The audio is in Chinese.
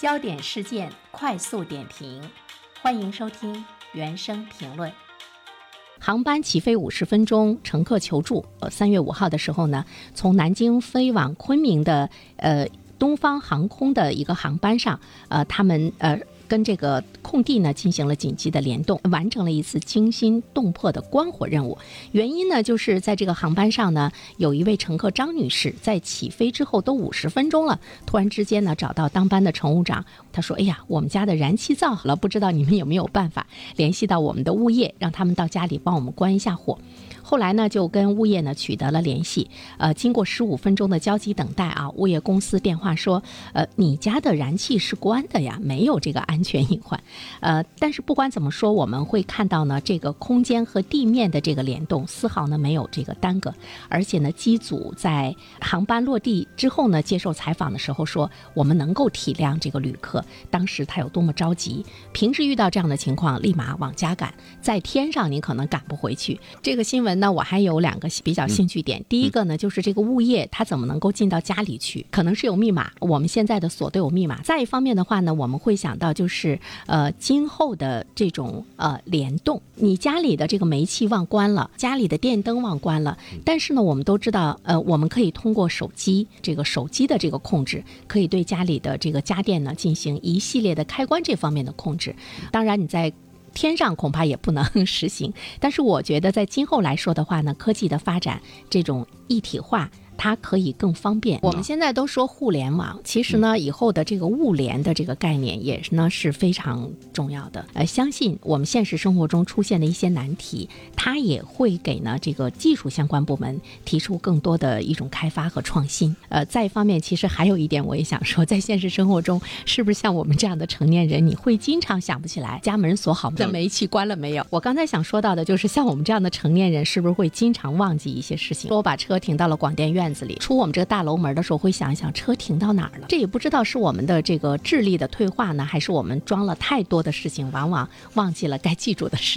焦点事件快速点评，欢迎收听原声评论。航班起飞五十分钟，乘客求助。呃，三月五号的时候呢，从南京飞往昆明的呃东方航空的一个航班上，呃，他们呃。跟这个空地呢进行了紧急的联动，完成了一次惊心动魄的关火任务。原因呢，就是在这个航班上呢，有一位乘客张女士在起飞之后都五十分钟了，突然之间呢找到当班的乘务长，她说：“哎呀，我们家的燃气灶好了，不知道你们有没有办法联系到我们的物业，让他们到家里帮我们关一下火。”后来呢，就跟物业呢取得了联系。呃，经过十五分钟的焦急等待啊，物业公司电话说，呃，你家的燃气是关的呀，没有这个安安全隐患。呃，但是不管怎么说，我们会看到呢，这个空间和地面的这个联动丝毫呢没有这个耽搁，而且呢，机组在航班落地之后呢，接受采访的时候说，我们能够体谅这个旅客当时他有多么着急。平时遇到这样的情况，立马往家赶，在天上你可能赶不回去。这个新闻。呢我还有两个比较兴趣点，第一个呢，就是这个物业他怎么能够进到家里去？可能是有密码，我们现在的锁都有密码。再一方面的话呢，我们会想到就呃，今后的这种呃联动，你家里的这个煤气忘关了，家里的电灯忘关了，但是呢，我们都知道，呃，我们可以通过手机这个手机的这个控制，可以对家里的这个家电呢进行一系列的开关这方面的控制。当然你在。天上恐怕也不能 实行，但是我觉得在今后来说的话呢，科技的发展，这种一体化。它可以更方便。我们现在都说互联网，其实呢，以后的这个物联的这个概念也是呢是非常重要的。呃，相信我们现实生活中出现的一些难题，它也会给呢这个技术相关部门提出更多的一种开发和创新。呃，再一方面，其实还有一点我也想说，在现实生活中，是不是像我们这样的成年人，你会经常想不起来家门锁好，的煤气关了没有？我刚才想说到的就是，像我们这样的成年人，是不是会经常忘记一些事情？说我把车停到了广电院。院子里出我们这个大楼门的时候，会想一想车停到哪儿了。这也不知道是我们的这个智力的退化呢，还是我们装了太多的事情，往往忘记了该记住的事。